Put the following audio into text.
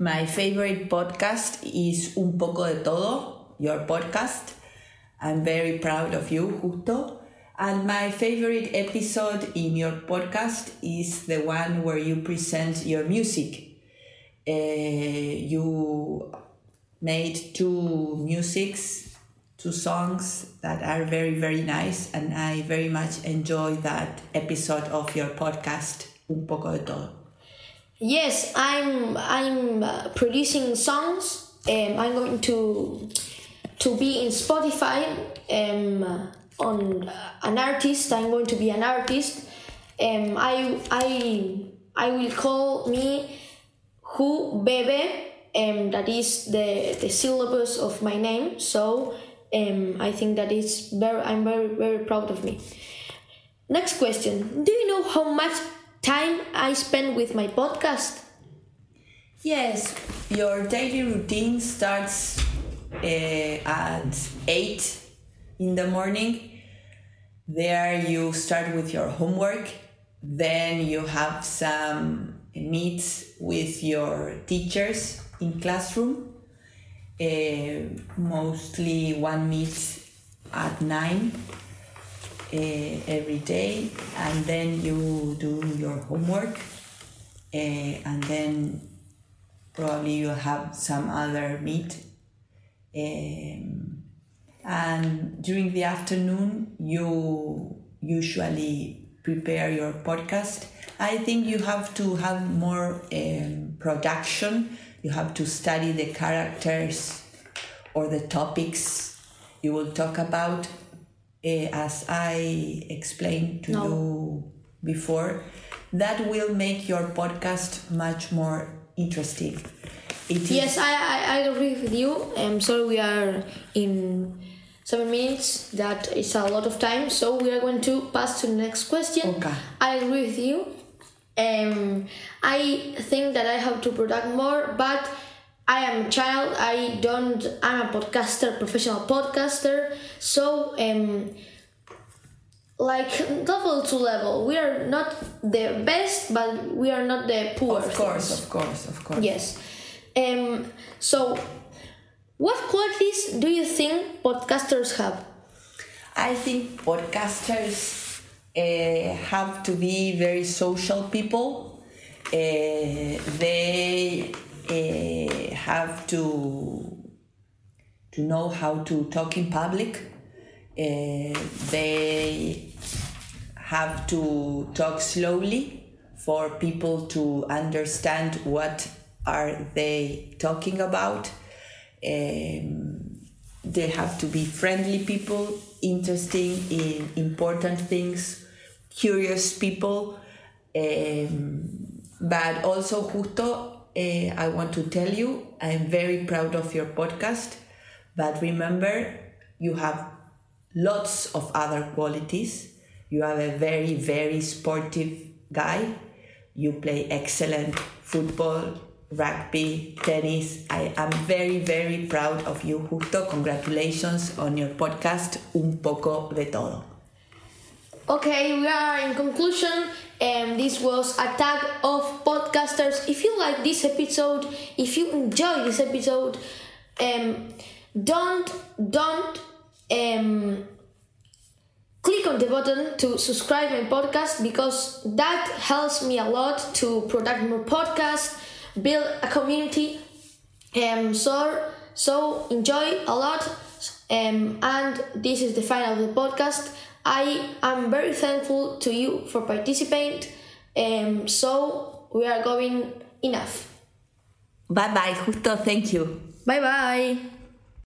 My favorite podcast is Un poco de todo, your podcast. I'm very proud of you, Justo. And my favorite episode in your podcast is the one where you present your music. Uh, you made two musics, two songs that are very, very nice, and I very much enjoy that episode of your podcast, Un poco de todo. Yes, I'm I'm uh, producing songs. Um, I'm going to to be in Spotify. Um, on uh, an artist. I'm going to be an artist. Um, I I I will call me Who Bebe. Um, that is the the syllabus of my name. So um, I think that is very. I'm very very proud of me. Next question. Do you know how much time I spend with my podcast? Yes, your daily routine starts uh, at 8 in the morning. There you start with your homework. Then you have some meets with your teachers in classroom. Uh, mostly one meet at 9 uh, every day and then you do your homework uh, and then probably you have some other meet um, and during the afternoon you usually prepare your podcast. I think you have to have more um, production. You have to study the characters or the topics you will talk about as I explained to No. you before, that will make your podcast much more interesting. It is- Yes, I, I, I agree with you. I'm sorry, we are in seven minutes. That is a lot of time. So we are going to pass to the next question. Okay. I agree with you. Um, I think that I have to product more, but I am a child. I don't. I'm a podcaster, professional podcaster. So um, like level to level, we are not the best, but we are not the poor. of course, things. of course, of course. Yes. Um, so, what qualities do you think podcasters have? I think podcasters uh, have to be very social people. Uh, they uh, have to to know how to talk in public. Uh, they have to talk slowly for people to understand what are they talking about. Um, they have to be friendly people, interesting in important things, curious people. Um, but also, Justo, uh, I want to tell you, I'm very proud of your podcast. But remember, you have lots of other qualities. You are a very, very sportive guy. You play excellent football, rugby, tennis. I am very, very proud of you, Justo. Congratulations on your podcast, Un poco de todo. Okay, we are in conclusion. And this was a tag of podcasters. If you like this episode, if you enjoy this episode, um, don't don't um, click on the button to subscribe my podcast because that helps me a lot to produce more podcasts, build a community. Um, so so enjoy a lot. Um, and this is the final of the podcast. I am very thankful to you for participating. Um, so we are going enough. Bye bye, Justo. Thank you. Bye bye.